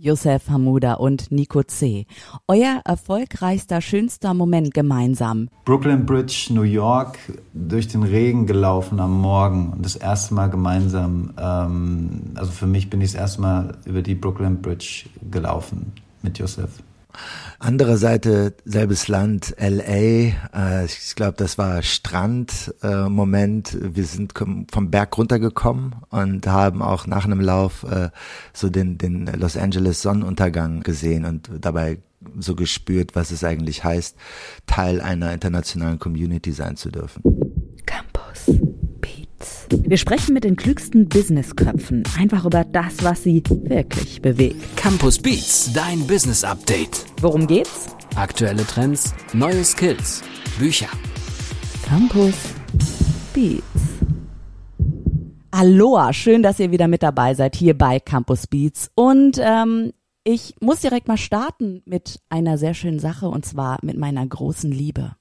Youssef Hamuda und Nico C. Euer erfolgreichster, schönster Moment gemeinsam. Brooklyn Bridge, New York, durch den Regen gelaufen am Morgen und das erste Mal gemeinsam, ähm, also für mich bin ich das erste Mal über die Brooklyn Bridge gelaufen mit Youssef. Andere Seite, selbes Land, LA. Äh, ich glaube, das war Strand-Moment. Äh, Wir sind vom Berg runtergekommen und haben auch nach einem Lauf äh, so den, den Los Angeles Sonnenuntergang gesehen und dabei so gespürt, was es eigentlich heißt, Teil einer internationalen Community sein zu dürfen. Wir sprechen mit den klügsten Businessköpfen einfach über das, was sie wirklich bewegt. Campus Beats, dein Business Update. Worum geht's? Aktuelle Trends, neue Skills, Bücher. Campus Beats. Aloha, schön, dass ihr wieder mit dabei seid hier bei Campus Beats. Und ähm, ich muss direkt mal starten mit einer sehr schönen Sache und zwar mit meiner großen Liebe.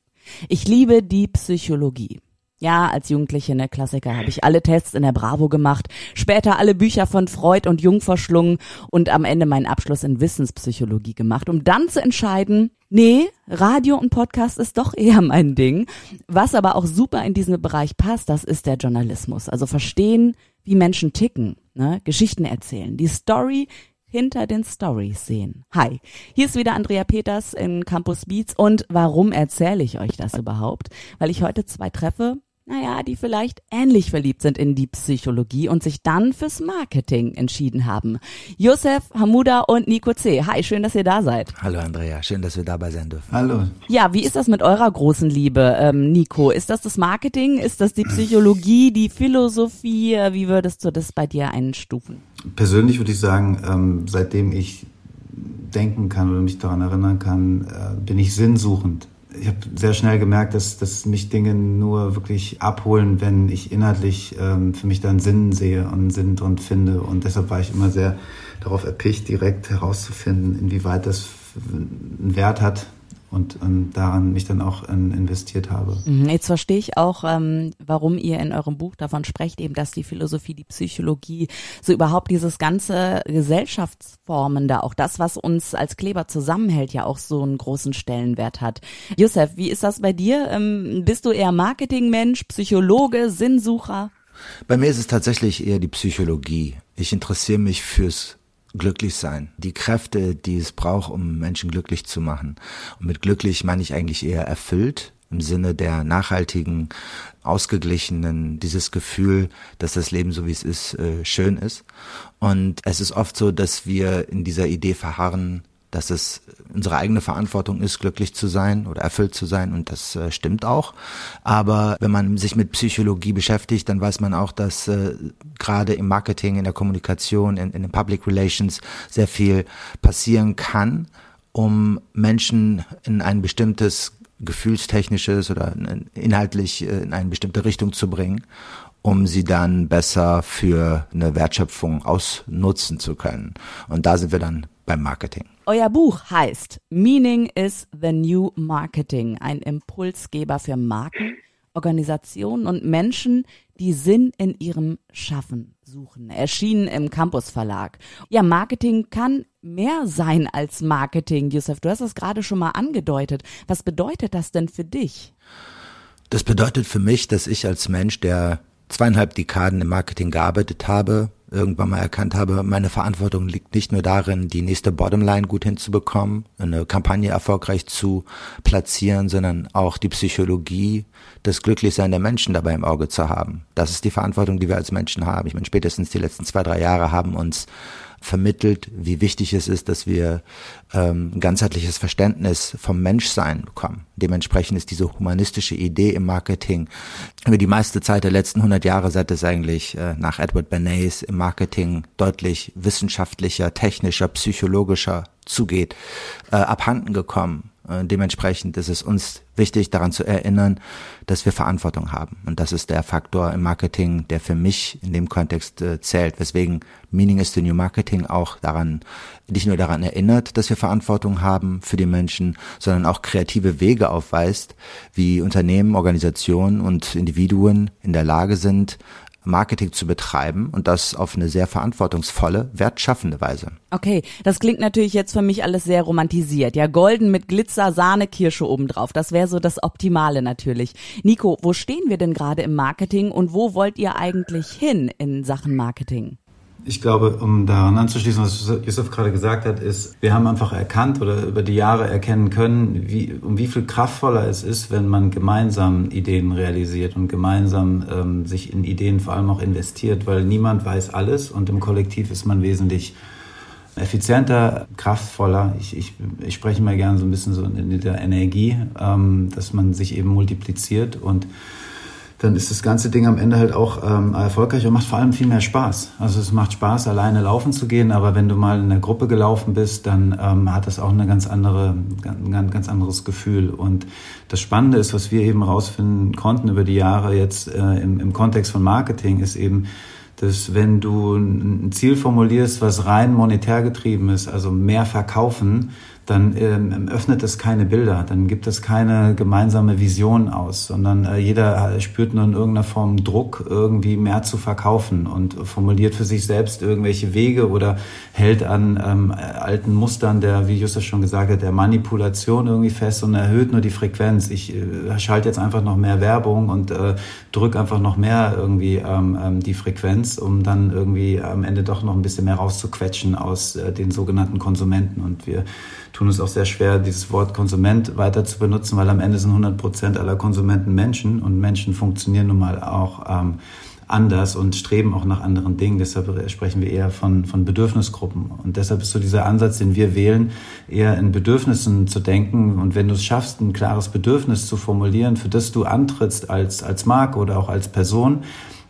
Ich liebe die Psychologie. Ja, als Jugendliche, ne Klassiker, habe ich alle Tests in der Bravo gemacht, später alle Bücher von Freud und Jung verschlungen und am Ende meinen Abschluss in Wissenspsychologie gemacht, um dann zu entscheiden, nee, Radio und Podcast ist doch eher mein Ding. Was aber auch super in diesen Bereich passt, das ist der Journalismus. Also verstehen, wie Menschen ticken, ne? Geschichten erzählen, die Story hinter den Stories sehen. Hi, hier ist wieder Andrea Peters in Campus Beats und warum erzähle ich euch das überhaupt? Weil ich heute zwei treffe, naja, die vielleicht ähnlich verliebt sind in die Psychologie und sich dann fürs Marketing entschieden haben. Josef, Hamuda und Nico C. Hi, schön, dass ihr da seid. Hallo Andrea, schön, dass wir dabei sein dürfen. Hallo. Ja, wie ist das mit eurer großen Liebe, ähm, Nico? Ist das das Marketing? Ist das die Psychologie, die Philosophie? Wie würdest du das bei dir einstufen? Persönlich würde ich sagen, ähm, seitdem ich denken kann oder mich daran erinnern kann, äh, bin ich sinnsuchend ich habe sehr schnell gemerkt, dass, dass mich Dinge nur wirklich abholen, wenn ich inhaltlich ähm, für mich dann Sinn sehe und Sinn drin finde. Und deshalb war ich immer sehr darauf erpicht, direkt herauszufinden, inwieweit das einen Wert hat, und ähm, daran mich dann auch ähm, investiert habe. Mhm, jetzt verstehe ich auch, ähm, warum ihr in eurem Buch davon sprecht, eben, dass die Philosophie, die Psychologie, so überhaupt dieses ganze Gesellschaftsformen da, auch das, was uns als Kleber zusammenhält, ja auch so einen großen Stellenwert hat. Josef, wie ist das bei dir? Ähm, bist du eher Marketingmensch, Psychologe, Sinnsucher? Bei mir ist es tatsächlich eher die Psychologie. Ich interessiere mich fürs glücklich sein. Die Kräfte, die es braucht, um Menschen glücklich zu machen. Und mit glücklich meine ich eigentlich eher erfüllt im Sinne der nachhaltigen, ausgeglichenen, dieses Gefühl, dass das Leben so wie es ist, äh, schön ist. Und es ist oft so, dass wir in dieser Idee verharren, dass es unsere eigene Verantwortung ist, glücklich zu sein oder erfüllt zu sein und das äh, stimmt auch. Aber wenn man sich mit Psychologie beschäftigt, dann weiß man auch, dass äh, gerade im Marketing, in der Kommunikation, in, in den Public Relations sehr viel passieren kann, um Menschen in ein bestimmtes gefühlstechnisches oder inhaltlich äh, in eine bestimmte Richtung zu bringen um sie dann besser für eine Wertschöpfung ausnutzen zu können. Und da sind wir dann beim Marketing. Euer Buch heißt Meaning is the New Marketing, ein Impulsgeber für Marken, Organisationen und Menschen, die Sinn in ihrem Schaffen suchen. Erschienen im Campus Verlag. Ja, Marketing kann mehr sein als Marketing. Josef, du hast es gerade schon mal angedeutet. Was bedeutet das denn für dich? Das bedeutet für mich, dass ich als Mensch, der zweieinhalb Dekaden im Marketing gearbeitet habe, irgendwann mal erkannt habe, meine Verantwortung liegt nicht nur darin, die nächste Bottomline gut hinzubekommen, eine Kampagne erfolgreich zu platzieren, sondern auch die Psychologie, das Glücklichsein der Menschen dabei im Auge zu haben. Das ist die Verantwortung, die wir als Menschen haben. Ich meine, spätestens die letzten zwei, drei Jahre haben uns vermittelt, wie wichtig es ist, dass wir ähm, ein ganzheitliches Verständnis vom Menschsein bekommen. Dementsprechend ist diese humanistische Idee im Marketing über die meiste Zeit der letzten 100 Jahre, seit es eigentlich äh, nach Edward Bernays im Marketing deutlich wissenschaftlicher, technischer, psychologischer zugeht, äh, abhanden gekommen. Äh, dementsprechend ist es uns wichtig, daran zu erinnern, dass wir Verantwortung haben. Und das ist der Faktor im Marketing, der für mich in dem Kontext äh, zählt, weswegen Meaning is the New Marketing auch daran, nicht nur daran erinnert, dass wir Verantwortung haben für die Menschen, sondern auch kreative Wege aufweist, wie Unternehmen, Organisationen und Individuen in der Lage sind, Marketing zu betreiben und das auf eine sehr verantwortungsvolle, wertschaffende Weise. Okay, das klingt natürlich jetzt für mich alles sehr romantisiert. Ja, golden mit Glitzer, Sahne, Kirsche obendrauf. Das wäre so das Optimale natürlich. Nico, wo stehen wir denn gerade im Marketing und wo wollt ihr eigentlich hin in Sachen Marketing? Ich glaube, um daran anzuschließen, was Yusuf gerade gesagt hat, ist, wir haben einfach erkannt oder über die Jahre erkennen können, wie, um wie viel kraftvoller es ist, wenn man gemeinsam Ideen realisiert und gemeinsam ähm, sich in Ideen vor allem auch investiert, weil niemand weiß alles und im Kollektiv ist man wesentlich effizienter, kraftvoller. Ich, ich, ich spreche mal gerne so ein bisschen so in der Energie, ähm, dass man sich eben multipliziert und dann ist das ganze Ding am Ende halt auch ähm, erfolgreich und macht vor allem viel mehr Spaß. Also es macht Spaß, alleine laufen zu gehen, aber wenn du mal in der Gruppe gelaufen bist, dann ähm, hat das auch eine ganz andere, ein ganz anderes Gefühl. Und das Spannende ist, was wir eben rausfinden konnten über die Jahre jetzt äh, im, im Kontext von Marketing, ist eben, dass wenn du ein Ziel formulierst, was rein monetär getrieben ist, also mehr verkaufen, dann ähm, öffnet es keine Bilder, dann gibt es keine gemeinsame Vision aus, sondern äh, jeder spürt nur in irgendeiner Form Druck, irgendwie mehr zu verkaufen und formuliert für sich selbst irgendwelche Wege oder hält an ähm, alten Mustern der, wie Justus schon gesagt hat, der Manipulation irgendwie fest und erhöht nur die Frequenz. Ich äh, schalte jetzt einfach noch mehr Werbung und äh, drücke einfach noch mehr irgendwie ähm, ähm, die Frequenz, um dann irgendwie am Ende doch noch ein bisschen mehr rauszuquetschen aus äh, den sogenannten Konsumenten und wir tun es auch sehr schwer, dieses Wort Konsument weiter zu benutzen, weil am Ende sind 100 Prozent aller Konsumenten Menschen und Menschen funktionieren nun mal auch ähm, anders und streben auch nach anderen Dingen. Deshalb sprechen wir eher von, von Bedürfnisgruppen. Und deshalb ist so dieser Ansatz, den wir wählen, eher in Bedürfnissen zu denken. Und wenn du es schaffst, ein klares Bedürfnis zu formulieren, für das du antrittst als, als Marke oder auch als Person,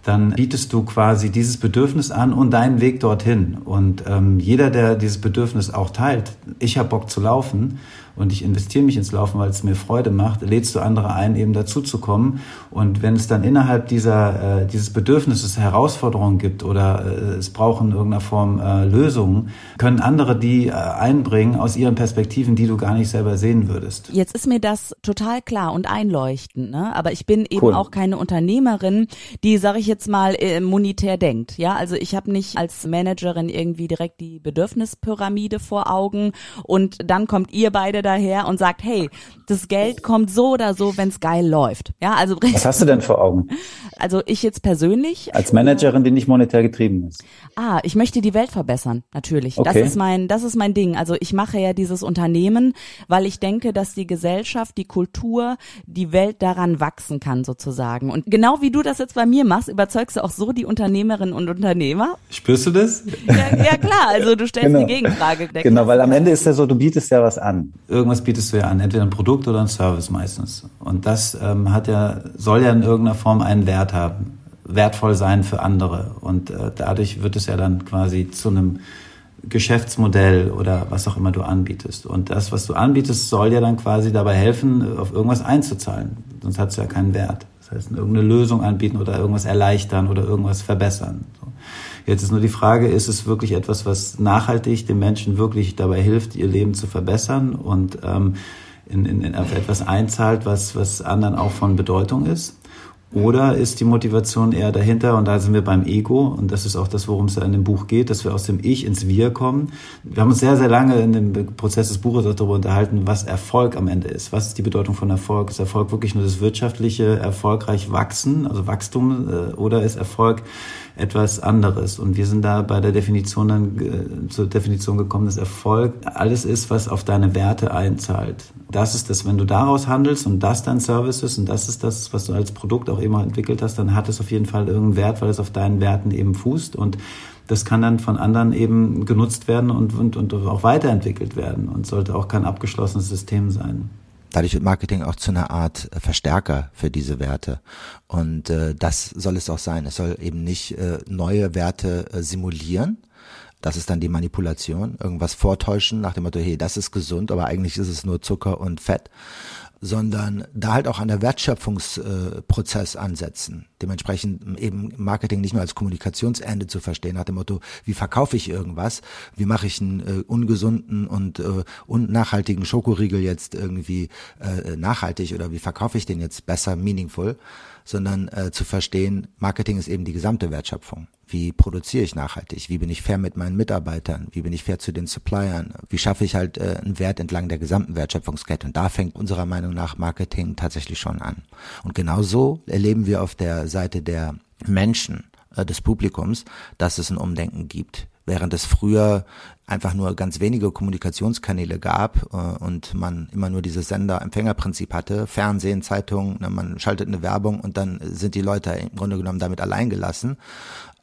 dann bietest du quasi dieses Bedürfnis an und deinen Weg dorthin. Und ähm, jeder, der dieses Bedürfnis auch teilt, ich habe Bock zu laufen und ich investiere mich ins Laufen, weil es mir Freude macht, lädst du andere ein, eben dazu zu kommen. Und wenn es dann innerhalb dieser, äh, dieses Bedürfnisses Herausforderungen gibt oder äh, es brauchen in irgendeiner Form äh, Lösungen, können andere die äh, einbringen aus ihren Perspektiven, die du gar nicht selber sehen würdest. Jetzt ist mir das total klar und einleuchtend, ne? aber ich bin eben cool. auch keine Unternehmerin, die, sage ich jetzt mal, äh, monetär denkt. Ja, also ich habe nicht als Managerin irgendwie direkt die Bedürfnispyramide vor Augen und dann kommt ihr beide daher und sagt, hey, das Geld kommt so oder so, wenn es geil läuft. Ja, also Was hast du denn vor Augen? Also ich jetzt persönlich als Managerin, die nicht monetär getrieben ist. Ah, ich möchte die Welt verbessern, natürlich. Okay. Das ist mein das ist mein Ding. Also ich mache ja dieses Unternehmen, weil ich denke, dass die Gesellschaft, die Kultur, die Welt daran wachsen kann sozusagen. Und genau wie du das jetzt bei mir machst, überzeugst du auch so die Unternehmerinnen und Unternehmer. Spürst du das? Ja, ja klar, also du stellst genau. die Gegenfrage. Genau, weil am Ende ist ja so, du bietest ja was an irgendwas bietest du ja an, entweder ein Produkt oder ein Service meistens. Und das ähm, hat ja, soll ja in irgendeiner Form einen Wert haben, wertvoll sein für andere. Und äh, dadurch wird es ja dann quasi zu einem Geschäftsmodell oder was auch immer du anbietest. Und das, was du anbietest, soll ja dann quasi dabei helfen, auf irgendwas einzuzahlen. Sonst hat es ja keinen Wert. Das heißt, irgendeine Lösung anbieten oder irgendwas erleichtern oder irgendwas verbessern. So. Jetzt ist nur die Frage, ist es wirklich etwas, was nachhaltig den Menschen wirklich dabei hilft, ihr Leben zu verbessern und ähm, in, in, in auf etwas einzahlt, was, was anderen auch von Bedeutung ist? Oder ist die Motivation eher dahinter, und da sind wir beim Ego, und das ist auch das, worum es ja in dem Buch geht, dass wir aus dem Ich ins Wir kommen. Wir haben uns sehr, sehr lange in dem Prozess des Buches darüber unterhalten, was Erfolg am Ende ist. Was ist die Bedeutung von Erfolg? Ist Erfolg wirklich nur das wirtschaftliche, erfolgreich wachsen, also Wachstum, äh, oder ist Erfolg etwas anderes. Und wir sind da bei der Definition dann äh, zur Definition gekommen, dass Erfolg alles ist, was auf deine Werte einzahlt. Das ist das, wenn du daraus handelst und das dein Service ist und das ist das, was du als Produkt auch immer entwickelt hast, dann hat es auf jeden Fall irgendeinen Wert, weil es auf deinen Werten eben fußt und das kann dann von anderen eben genutzt werden und, und, und auch weiterentwickelt werden und sollte auch kein abgeschlossenes System sein dadurch wird Marketing auch zu einer Art äh, Verstärker für diese Werte. Und äh, das soll es auch sein. Es soll eben nicht äh, neue Werte äh, simulieren, Das ist dann die Manipulation, irgendwas vortäuschen nach dem Motto, hey, das ist gesund, aber eigentlich ist es nur Zucker und Fett sondern da halt auch an der Wertschöpfungsprozess äh, ansetzen. Dementsprechend eben Marketing nicht nur als Kommunikationsende zu verstehen, nach dem Motto, wie verkaufe ich irgendwas, wie mache ich einen äh, ungesunden und äh, unnachhaltigen Schokoriegel jetzt irgendwie äh, nachhaltig oder wie verkaufe ich den jetzt besser, meaningful, sondern äh, zu verstehen, Marketing ist eben die gesamte Wertschöpfung. Wie produziere ich nachhaltig? Wie bin ich fair mit meinen Mitarbeitern? Wie bin ich fair zu den Suppliern? Wie schaffe ich halt äh, einen Wert entlang der gesamten Wertschöpfungskette? Und da fängt unserer Meinung nach Marketing tatsächlich schon an. Und genauso erleben wir auf der Seite der Menschen, äh, des Publikums, dass es ein Umdenken gibt während es früher einfach nur ganz wenige Kommunikationskanäle gab äh, und man immer nur dieses Sender-Empfänger-Prinzip hatte, Fernsehen, Zeitungen, ne, man schaltet eine Werbung und dann sind die Leute im Grunde genommen damit allein gelassen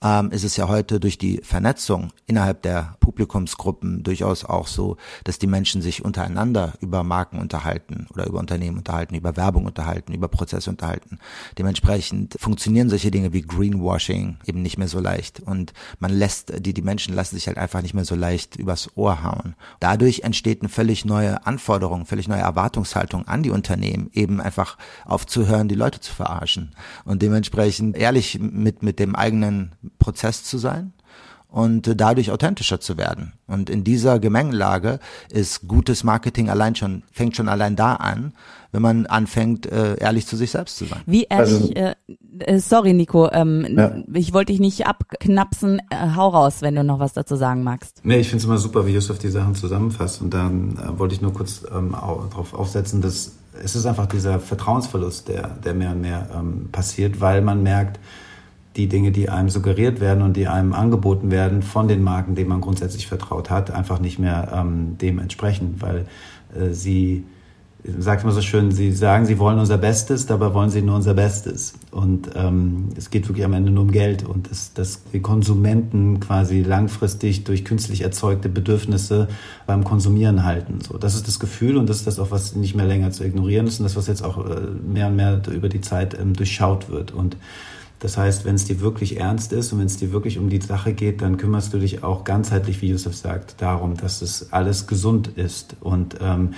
ähm, ist es ja heute durch die Vernetzung innerhalb der Publikumsgruppen durchaus auch so, dass die Menschen sich untereinander über Marken unterhalten oder über Unternehmen unterhalten, über Werbung unterhalten, über Prozesse unterhalten. Dementsprechend funktionieren solche Dinge wie Greenwashing eben nicht mehr so leicht und man lässt, die, die Menschen lassen sich halt einfach nicht mehr so leicht übers Ohr hauen. Dadurch entsteht eine völlig neue Anforderung, völlig neue Erwartungshaltung an die Unternehmen, eben einfach aufzuhören, die Leute zu verarschen und dementsprechend ehrlich mit, mit dem eigenen Prozess zu sein und dadurch authentischer zu werden. Und in dieser Gemengelage ist gutes Marketing allein schon, fängt schon allein da an, wenn man anfängt, äh, ehrlich zu sich selbst zu sein. Wie ehrlich, also, äh, äh, sorry Nico, ähm, ja. ich wollte dich nicht abknapsen, äh, hau raus, wenn du noch was dazu sagen magst. Nee, ich finde es immer super, wie Yusuf die Sachen zusammenfasst und dann äh, wollte ich nur kurz ähm, darauf aufsetzen, dass es ist einfach dieser Vertrauensverlust, der, der mehr und mehr ähm, passiert, weil man merkt, die Dinge, die einem suggeriert werden und die einem angeboten werden von den Marken, denen man grundsätzlich vertraut hat, einfach nicht mehr ähm, dem entsprechen, weil äh, sie sagt man so schön, sie sagen, sie wollen unser Bestes, dabei wollen sie nur unser Bestes. Und ähm, es geht wirklich am Ende nur um Geld und dass, dass die Konsumenten quasi langfristig durch künstlich erzeugte Bedürfnisse beim Konsumieren halten. So, das ist das Gefühl und das ist das auch, was nicht mehr länger zu ignorieren ist und das, was jetzt auch äh, mehr und mehr über die Zeit ähm, durchschaut wird. Und das heißt, wenn es dir wirklich ernst ist und wenn es dir wirklich um die Sache geht, dann kümmerst du dich auch ganzheitlich, wie Josef sagt, darum, dass es alles gesund ist. Und ähm,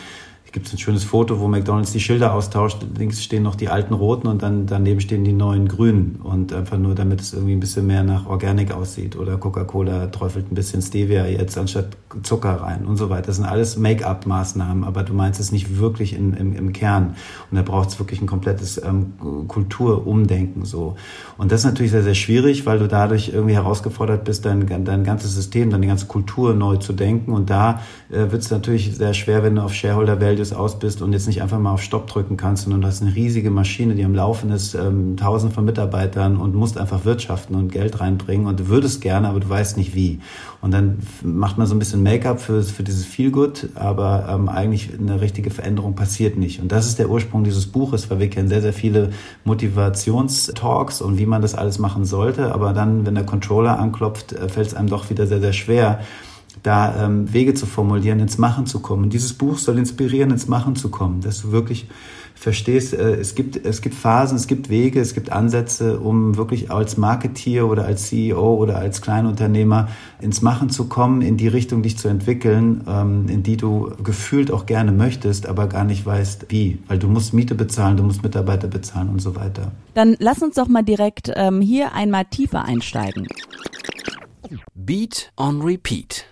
gibt es ein schönes Foto, wo McDonalds die Schilder austauscht. Links stehen noch die alten roten und dann daneben stehen die neuen grünen. Und einfach nur, damit es irgendwie ein bisschen mehr nach Organic aussieht. Oder Coca-Cola träufelt ein bisschen Stevia jetzt anstatt Zucker rein und so weiter. Das sind alles Make-up-Maßnahmen, aber du meinst es nicht wirklich in, im, im Kern. Und da braucht es wirklich ein komplettes ähm, Kulturumdenken so. Und das ist natürlich sehr, sehr schwierig, weil du dadurch irgendwie herausgefordert bist, dein, dein ganzes System, deine ganze Kultur neu zu denken. Und da äh, wird es natürlich sehr schwer, wenn du auf Shareholder Value Videos aus bist und jetzt nicht einfach mal auf Stopp drücken kannst, sondern du hast eine riesige Maschine, die am Laufen ist, ähm, tausend von Mitarbeitern und musst einfach wirtschaften und Geld reinbringen und du würdest gerne, aber du weißt nicht wie. Und dann macht man so ein bisschen Make-up für, für dieses Feelgood, aber ähm, eigentlich eine richtige Veränderung passiert nicht. Und das ist der Ursprung dieses Buches, weil wir kennen sehr, sehr viele Motivationstalks und wie man das alles machen sollte, aber dann, wenn der Controller anklopft, äh, fällt es einem doch wieder sehr, sehr schwer, da ähm, Wege zu formulieren, ins Machen zu kommen. Und dieses Buch soll inspirieren, ins Machen zu kommen, dass du wirklich verstehst, äh, es gibt, es gibt Phasen, es gibt Wege, es gibt Ansätze, um wirklich als Marketeer oder als CEO oder als Kleinunternehmer ins Machen zu kommen, in die Richtung dich zu entwickeln, ähm, in die du gefühlt auch gerne möchtest, aber gar nicht weißt, wie. Weil du musst Miete bezahlen, du musst Mitarbeiter bezahlen und so weiter. Dann lass uns doch mal direkt ähm, hier einmal tiefer einsteigen. Beat on Repeat.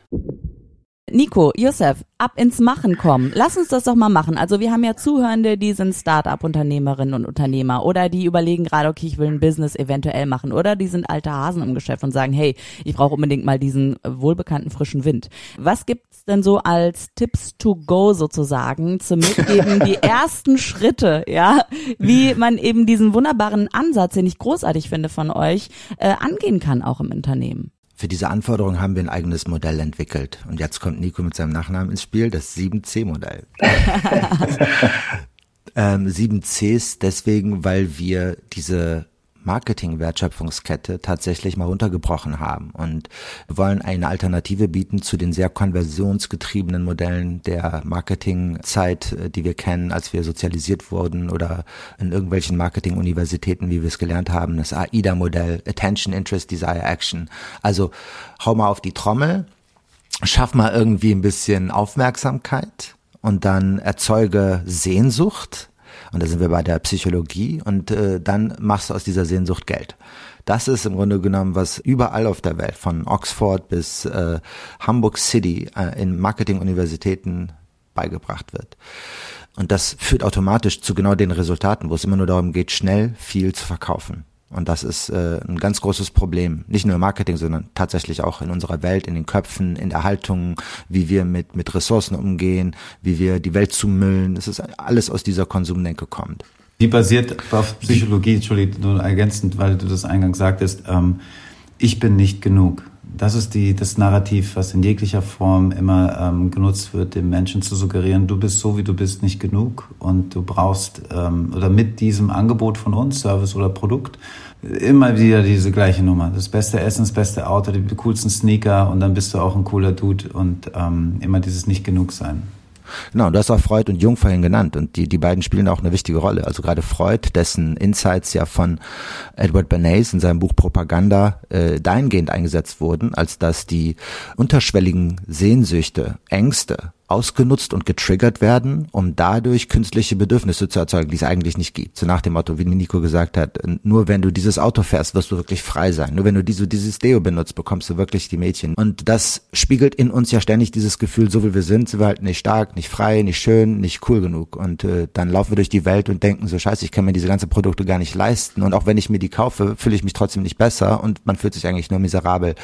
Nico, Josef, ab ins Machen kommen. Lass uns das doch mal machen. Also wir haben ja Zuhörende, die sind Start-up-Unternehmerinnen und Unternehmer oder die überlegen gerade, okay, ich will ein Business eventuell machen oder die sind alte Hasen im Geschäft und sagen, hey, ich brauche unbedingt mal diesen wohlbekannten frischen Wind. Was gibt's denn so als Tipps to go sozusagen zum Mitgeben, die ersten Schritte, ja, wie man eben diesen wunderbaren Ansatz, den ich großartig finde von euch, äh, angehen kann auch im Unternehmen? Für diese Anforderungen haben wir ein eigenes Modell entwickelt. Und jetzt kommt Nico mit seinem Nachnamen ins Spiel, das 7C-Modell. ähm, 7Cs deswegen, weil wir diese Marketing-Wertschöpfungskette tatsächlich mal runtergebrochen haben und wollen eine Alternative bieten zu den sehr konversionsgetriebenen Modellen der Marketingzeit, äh, die wir kennen, als wir sozialisiert wurden oder in irgendwelchen Marketing-Universitäten, wie wir es gelernt haben, das AIDA-Modell, Attention, Interest, Desire, Action. Also hau mal auf die Trommel schaff mal irgendwie ein bisschen Aufmerksamkeit und dann erzeuge Sehnsucht. Und da sind wir bei der Psychologie und äh, dann machst du aus dieser Sehnsucht Geld. Das ist im Grunde genommen, was überall auf der Welt, von Oxford bis äh, Hamburg City äh, in Marketinguniversitäten beigebracht wird. Und das führt automatisch zu genau den Resultaten, wo es immer nur darum geht, schnell viel zu verkaufen. Und das ist äh, ein ganz großes Problem. Nicht nur im Marketing, sondern tatsächlich auch in unserer Welt, in den Köpfen, in der Haltung, wie wir mit, mit Ressourcen umgehen, wie wir die Welt zumüllen. Das ist alles aus dieser Konsumdenke kommt. Die basiert auf Psychologie, Entschuldigung, nur ergänzend, weil du das eingangs sagtest, ähm, ich bin nicht genug. Das ist die, das Narrativ, was in jeglicher Form immer ähm, genutzt wird, dem Menschen zu suggerieren, du bist so, wie du bist, nicht genug und du brauchst, ähm, oder mit diesem Angebot von uns, Service oder Produkt, immer wieder diese gleiche Nummer. Das beste Essen, das beste Auto, die coolsten Sneaker und dann bist du auch ein cooler Dude und ähm, immer dieses Nicht-Genug-Sein. Genau, du hast auch Freud und Jung vorhin genannt und die, die beiden spielen auch eine wichtige Rolle. Also gerade Freud, dessen Insights ja von Edward Bernays in seinem Buch Propaganda äh, dahingehend eingesetzt wurden, als dass die unterschwelligen Sehnsüchte, Ängste ausgenutzt und getriggert werden, um dadurch künstliche Bedürfnisse zu erzeugen, die es eigentlich nicht gibt. So nach dem Motto, wie Nico gesagt hat, nur wenn du dieses Auto fährst, wirst du wirklich frei sein. Nur wenn du diese, dieses Deo benutzt, bekommst du wirklich die Mädchen. Und das spiegelt in uns ja ständig dieses Gefühl, so wie wir sind, sind wir halt nicht stark, nicht frei, nicht schön, nicht cool genug. Und äh, dann laufen wir durch die Welt und denken so, scheiße, ich kann mir diese ganzen Produkte gar nicht leisten. Und auch wenn ich mir die kaufe, fühle ich mich trotzdem nicht besser und man fühlt sich eigentlich nur miserabel.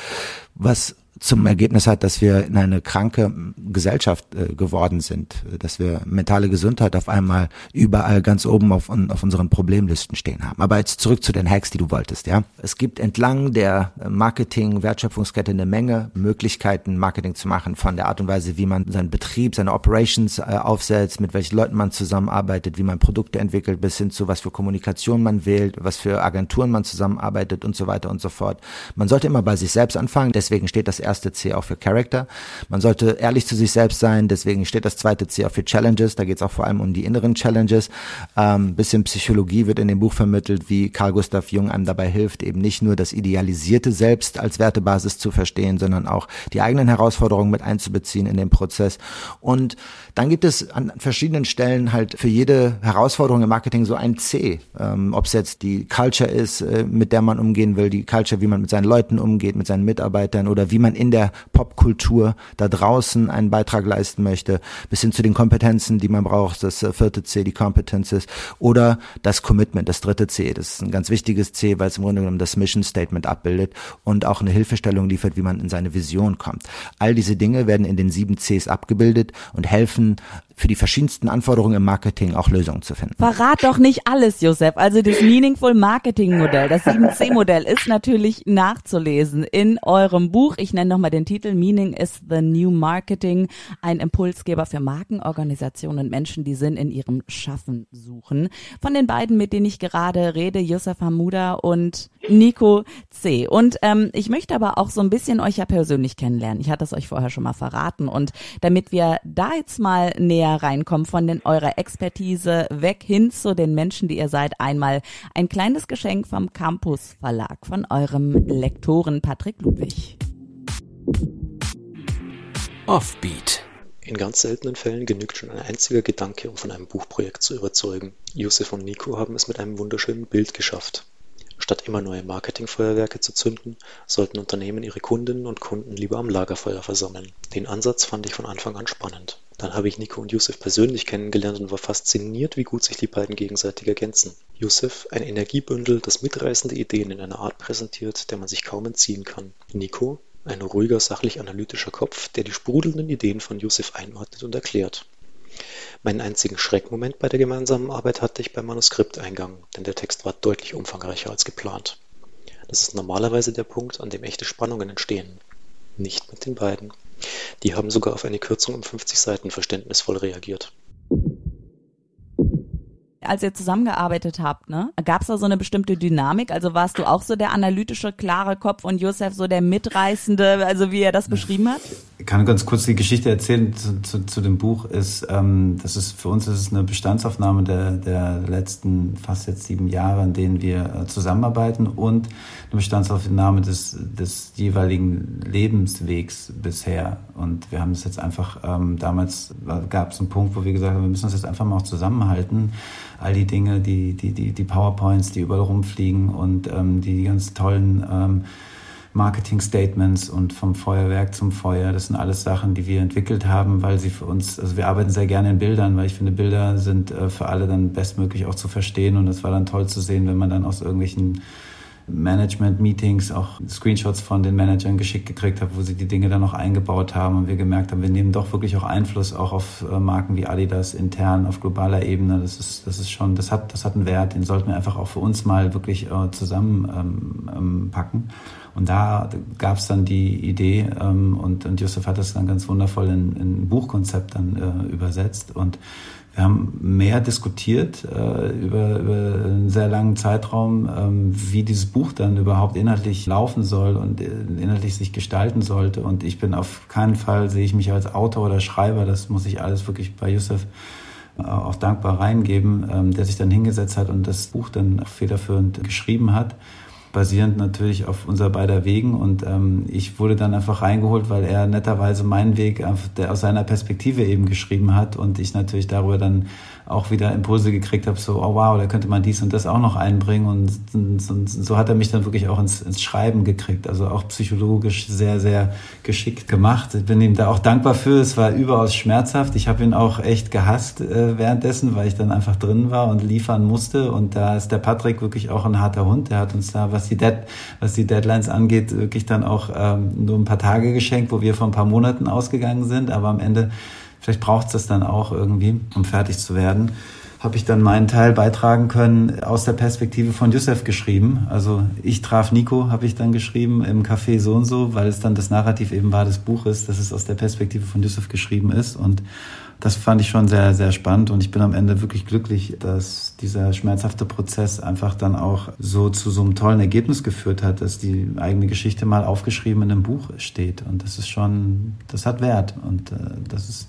Was zum Ergebnis hat, dass wir in eine kranke Gesellschaft äh, geworden sind, dass wir mentale Gesundheit auf einmal überall ganz oben auf, auf unseren Problemlisten stehen haben. Aber jetzt zurück zu den Hacks, die du wolltest, ja. Es gibt entlang der Marketing-Wertschöpfungskette eine Menge Möglichkeiten, Marketing zu machen, von der Art und Weise, wie man seinen Betrieb, seine Operations äh, aufsetzt, mit welchen Leuten man zusammenarbeitet, wie man Produkte entwickelt, bis hin zu was für Kommunikation man wählt, was für Agenturen man zusammenarbeitet und so weiter und so fort. Man sollte immer bei sich selbst anfangen, deswegen steht das erste C auch für Character. Man sollte ehrlich zu sich selbst sein, deswegen steht das zweite C auch für Challenges. Da geht es auch vor allem um die inneren Challenges. Ähm, bisschen Psychologie wird in dem Buch vermittelt, wie Carl Gustav Jung einem dabei hilft, eben nicht nur das idealisierte Selbst als Wertebasis zu verstehen, sondern auch die eigenen Herausforderungen mit einzubeziehen in den Prozess. Und dann gibt es an verschiedenen Stellen halt für jede Herausforderung im Marketing so ein C. Ähm, Ob es jetzt die Culture ist, äh, mit der man umgehen will, die Culture, wie man mit seinen Leuten umgeht, mit seinen Mitarbeitern oder wie man in der Popkultur da draußen einen Beitrag leisten möchte, bis hin zu den Kompetenzen, die man braucht, das äh, vierte C, die Competences oder das Commitment, das dritte C. Das ist ein ganz wichtiges C, weil es im Grunde genommen das Mission Statement abbildet und auch eine Hilfestellung liefert, wie man in seine Vision kommt. All diese Dinge werden in den sieben Cs abgebildet und helfen für die verschiedensten Anforderungen im Marketing auch Lösungen zu finden. Verrat doch nicht alles, Josef. Also das Meaningful Marketing Modell, das 7C Modell ist natürlich nachzulesen in eurem Buch. Ich nenne nochmal den Titel Meaning is the New Marketing, ein Impulsgeber für Marken, und Menschen, die Sinn in ihrem Schaffen suchen. Von den beiden, mit denen ich gerade rede, Josef Hamuda und Nico C. Und ähm, ich möchte aber auch so ein bisschen euch ja persönlich kennenlernen. Ich hatte es euch vorher schon mal verraten. Und damit wir da jetzt mal näher reinkommen von den, eurer Expertise weg hin zu den Menschen, die ihr seid, einmal ein kleines Geschenk vom Campus Verlag von eurem Lektoren Patrick Ludwig. Offbeat. In ganz seltenen Fällen genügt schon ein einziger Gedanke, um von einem Buchprojekt zu überzeugen. Josef und Nico haben es mit einem wunderschönen Bild geschafft. Statt immer neue Marketingfeuerwerke zu zünden, sollten Unternehmen ihre Kundinnen und Kunden lieber am Lagerfeuer versammeln. Den Ansatz fand ich von Anfang an spannend. Dann habe ich Nico und Yusuf persönlich kennengelernt und war fasziniert, wie gut sich die beiden gegenseitig ergänzen. Yusuf, ein Energiebündel, das mitreißende Ideen in einer Art präsentiert, der man sich kaum entziehen kann. Nico, ein ruhiger, sachlich-analytischer Kopf, der die sprudelnden Ideen von Yusuf einordnet und erklärt. Meinen einzigen Schreckmoment bei der gemeinsamen Arbeit hatte ich beim Manuskripteingang, denn der Text war deutlich umfangreicher als geplant. Das ist normalerweise der Punkt, an dem echte Spannungen entstehen. Nicht mit den beiden. Die haben sogar auf eine Kürzung um 50 Seiten verständnisvoll reagiert als ihr zusammengearbeitet habt, ne? Gab es da so eine bestimmte Dynamik? Also warst du auch so der analytische, klare Kopf und Josef so der mitreißende, also wie er das beschrieben hat? Kann ganz kurz die Geschichte erzählen zu, zu, zu dem Buch. Ist, ähm, das ist für uns ist es eine Bestandsaufnahme der, der letzten fast jetzt sieben Jahre, in denen wir äh, zusammenarbeiten und eine Bestandsaufnahme des, des jeweiligen Lebenswegs bisher. Und wir haben es jetzt einfach ähm, damals gab es einen Punkt, wo wir gesagt haben, wir müssen uns jetzt einfach mal auch zusammenhalten. All die Dinge, die die die, die PowerPoints, die überall rumfliegen und ähm, die ganz tollen ähm, Marketing-Statements und vom Feuerwerk zum Feuer. Das sind alles Sachen, die wir entwickelt haben, weil sie für uns, also wir arbeiten sehr gerne in Bildern, weil ich finde, Bilder sind äh, für alle dann bestmöglich auch zu verstehen und es war dann toll zu sehen, wenn man dann aus irgendwelchen Management-Meetings auch Screenshots von den Managern geschickt gekriegt hat, wo sie die Dinge dann noch eingebaut haben und wir gemerkt haben, wir nehmen doch wirklich auch Einfluss auch auf äh, Marken wie Adidas intern auf globaler Ebene. Das ist, das ist schon, das hat, das hat einen Wert, den sollten wir einfach auch für uns mal wirklich äh, zusammenpacken. Ähm, ähm. Und da gab es dann die Idee ähm, und, und Josef hat das dann ganz wundervoll in, in ein Buchkonzept dann äh, übersetzt. Und wir haben mehr diskutiert äh, über, über einen sehr langen Zeitraum, ähm, wie dieses Buch dann überhaupt inhaltlich laufen soll und äh, inhaltlich sich gestalten sollte. Und ich bin auf keinen Fall, sehe ich mich als Autor oder Schreiber, das muss ich alles wirklich bei Yusuf äh, auch dankbar reingeben, ähm, der sich dann hingesetzt hat und das Buch dann federführend geschrieben hat basierend natürlich auf unser beider Wegen. Und ähm, ich wurde dann einfach reingeholt, weil er netterweise meinen Weg der aus seiner Perspektive eben geschrieben hat und ich natürlich darüber dann auch wieder Impulse gekriegt habe, so, oh wow, da könnte man dies und das auch noch einbringen. Und, und, und so hat er mich dann wirklich auch ins, ins Schreiben gekriegt. Also auch psychologisch sehr, sehr geschickt gemacht. Ich bin ihm da auch dankbar für. Es war überaus schmerzhaft. Ich habe ihn auch echt gehasst äh, währenddessen, weil ich dann einfach drin war und liefern musste. Und da ist der Patrick wirklich auch ein harter Hund. Der hat uns da, was die, Dead, was die Deadlines angeht, wirklich dann auch ähm, nur ein paar Tage geschenkt, wo wir vor ein paar Monaten ausgegangen sind. Aber am Ende vielleicht braucht es das dann auch irgendwie, um fertig zu werden, habe ich dann meinen Teil beitragen können, aus der Perspektive von Youssef geschrieben. Also ich traf Nico, habe ich dann geschrieben, im Café so und so, weil es dann das Narrativ eben war des Buches, dass es aus der Perspektive von Youssef geschrieben ist. Und das fand ich schon sehr, sehr spannend und ich bin am Ende wirklich glücklich, dass dieser schmerzhafte Prozess einfach dann auch so zu so einem tollen Ergebnis geführt hat, dass die eigene Geschichte mal aufgeschrieben in einem Buch steht. Und das ist schon, das hat Wert und äh, das ist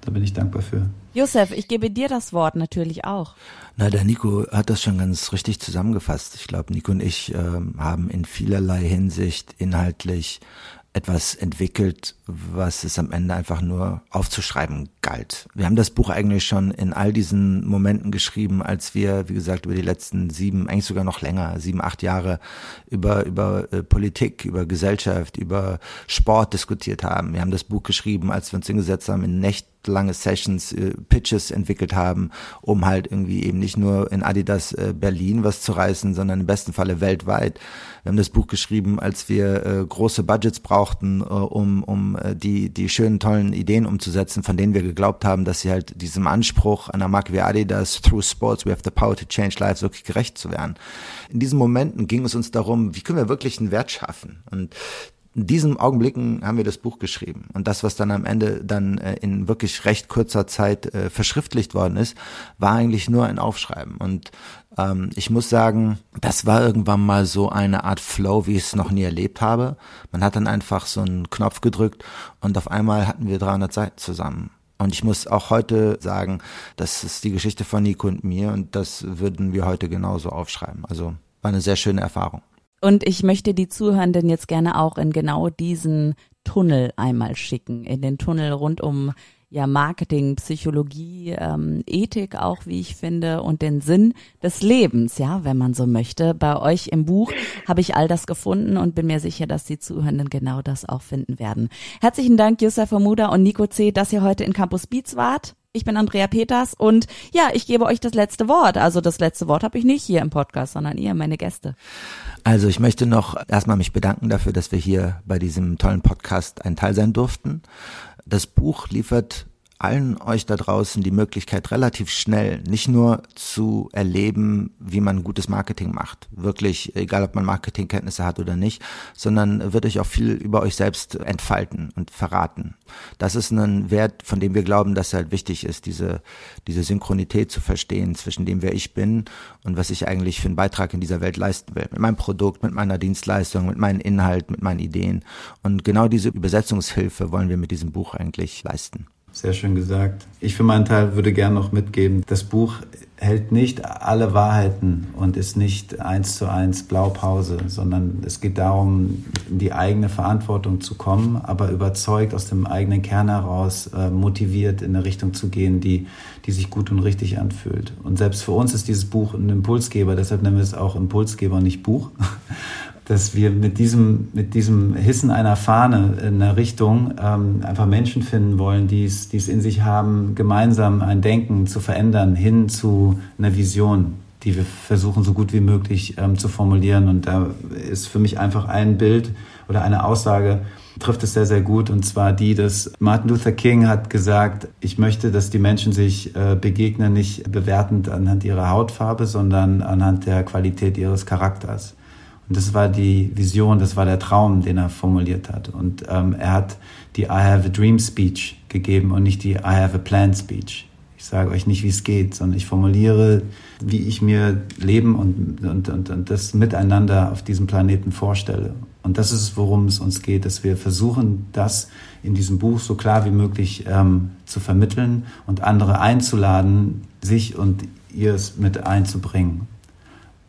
da bin ich dankbar für. Josef, ich gebe dir das Wort natürlich auch. Na, der Nico hat das schon ganz richtig zusammengefasst. Ich glaube, Nico und ich ähm, haben in vielerlei Hinsicht inhaltlich etwas entwickelt, was es am Ende einfach nur aufzuschreiben galt. Wir haben das Buch eigentlich schon in all diesen Momenten geschrieben, als wir, wie gesagt, über die letzten sieben, eigentlich sogar noch länger, sieben, acht Jahre über, über äh, Politik, über Gesellschaft, über Sport diskutiert haben. Wir haben das Buch geschrieben, als wir uns hingesetzt haben in Nächten lange Sessions, äh, Pitches entwickelt haben, um halt irgendwie eben nicht nur in Adidas äh, Berlin was zu reißen, sondern im besten Falle weltweit. Wir haben das Buch geschrieben, als wir äh, große Budgets brauchten, äh, um, um äh, die, die schönen, tollen Ideen umzusetzen, von denen wir geglaubt haben, dass sie halt diesem Anspruch einer Marke wie Adidas, through sports, we have the power to change lives, wirklich gerecht zu werden. In diesen Momenten ging es uns darum, wie können wir wirklich einen Wert schaffen? Und in diesen Augenblicken haben wir das Buch geschrieben. Und das, was dann am Ende dann äh, in wirklich recht kurzer Zeit äh, verschriftlicht worden ist, war eigentlich nur ein Aufschreiben. Und ähm, ich muss sagen, das war irgendwann mal so eine Art Flow, wie ich es noch nie erlebt habe. Man hat dann einfach so einen Knopf gedrückt und auf einmal hatten wir 300 Seiten zusammen. Und ich muss auch heute sagen, das ist die Geschichte von Nico und mir und das würden wir heute genauso aufschreiben. Also war eine sehr schöne Erfahrung. Und ich möchte die Zuhörenden jetzt gerne auch in genau diesen Tunnel einmal schicken, in den Tunnel rund um ja Marketing, Psychologie, ähm, Ethik auch, wie ich finde, und den Sinn des Lebens, ja, wenn man so möchte. Bei euch im Buch habe ich all das gefunden und bin mir sicher, dass die Zuhörenden genau das auch finden werden. Herzlichen Dank, Yusuf Vermuda und Nico C., dass ihr heute in Campus Beats wart. Ich bin Andrea Peters und ja, ich gebe euch das letzte Wort. Also das letzte Wort habe ich nicht hier im Podcast, sondern ihr, meine Gäste. Also ich möchte noch erstmal mich bedanken dafür, dass wir hier bei diesem tollen Podcast ein Teil sein durften. Das Buch liefert allen euch da draußen die Möglichkeit, relativ schnell nicht nur zu erleben, wie man gutes Marketing macht, wirklich, egal ob man Marketingkenntnisse hat oder nicht, sondern wird euch auch viel über euch selbst entfalten und verraten. Das ist ein Wert, von dem wir glauben, dass er halt wichtig ist, diese, diese Synchronität zu verstehen zwischen dem, wer ich bin und was ich eigentlich für einen Beitrag in dieser Welt leisten will. Mit meinem Produkt, mit meiner Dienstleistung, mit meinen Inhalt, mit meinen Ideen. Und genau diese Übersetzungshilfe wollen wir mit diesem Buch eigentlich leisten. Sehr schön gesagt. Ich für meinen Teil würde gerne noch mitgeben, das Buch hält nicht alle Wahrheiten und ist nicht eins zu eins Blaupause, sondern es geht darum, in die eigene Verantwortung zu kommen, aber überzeugt aus dem eigenen Kern heraus, äh, motiviert in eine Richtung zu gehen, die, die sich gut und richtig anfühlt. Und selbst für uns ist dieses Buch ein Impulsgeber, deshalb nennen wir es auch Impulsgeber, nicht Buch dass wir mit diesem, mit diesem Hissen einer Fahne in einer Richtung ähm, einfach Menschen finden wollen, die es, in sich haben, gemeinsam ein Denken zu verändern, hin zu einer Vision, die wir versuchen so gut wie möglich ähm, zu formulieren. Und da ist für mich einfach ein Bild oder eine Aussage, trifft es sehr, sehr gut. Und zwar die, dass Martin Luther King hat gesagt, ich möchte, dass die Menschen sich äh, begegnen, nicht bewertend anhand ihrer Hautfarbe, sondern anhand der Qualität ihres Charakters. Und das war die Vision, das war der Traum, den er formuliert hat. Und ähm, er hat die I have a dream speech gegeben und nicht die I have a plan speech. Ich sage euch nicht, wie es geht, sondern ich formuliere, wie ich mir Leben und, und, und, und das Miteinander auf diesem Planeten vorstelle. Und das ist, worum es uns geht, dass wir versuchen, das in diesem Buch so klar wie möglich ähm, zu vermitteln und andere einzuladen, sich und ihr es mit einzubringen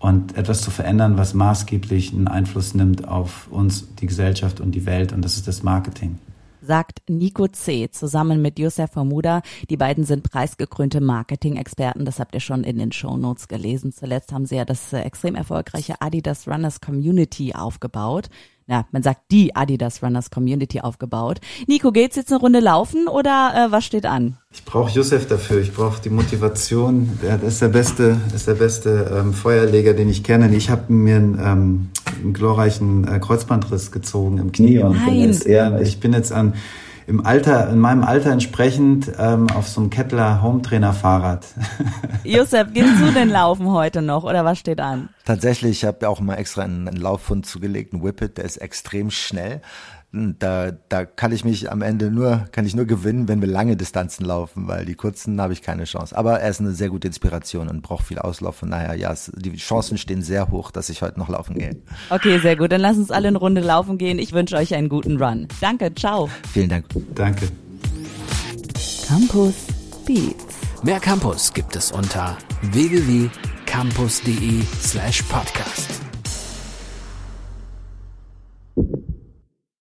und etwas zu verändern, was maßgeblich einen Einfluss nimmt auf uns, die Gesellschaft und die Welt. Und das ist das Marketing. Sagt Nico C. zusammen mit Josef Formuda. Die beiden sind preisgekrönte Marketing-Experten. Das habt ihr schon in den Show Notes gelesen. Zuletzt haben sie ja das äh, extrem erfolgreiche Adidas Runners Community aufgebaut ja, man sagt die Adidas Runners Community aufgebaut. Nico, geht's jetzt eine Runde laufen oder äh, was steht an? Ich brauche Josef dafür. Ich brauche die Motivation. Der ist der beste, ist der beste ähm, Feuerleger, den ich kenne. Ich habe mir einen, ähm, einen glorreichen äh, Kreuzbandriss gezogen im Knie und Nein. bin jetzt eher, ich bin jetzt an im Alter, in meinem Alter entsprechend ähm, auf so einem Kettler Hometrainer Fahrrad. Josef, gehst du denn laufen heute noch oder was steht an? Tatsächlich, ich habe auch mal extra einen, einen Laufhund zugelegt, einen Whippet, der ist extrem schnell. Da, da kann ich mich am Ende nur, kann ich nur gewinnen, wenn wir lange Distanzen laufen, weil die kurzen habe ich keine Chance. Aber er ist eine sehr gute Inspiration und braucht viel Auslauf. Von daher, ja, es, die Chancen stehen sehr hoch, dass ich heute noch laufen gehe. Okay, sehr gut. Dann lass uns alle eine Runde laufen gehen. Ich wünsche euch einen guten Run. Danke, ciao. Vielen Dank. Danke. Campus Beats. Mehr Campus gibt es unter www.campus.de slash podcast.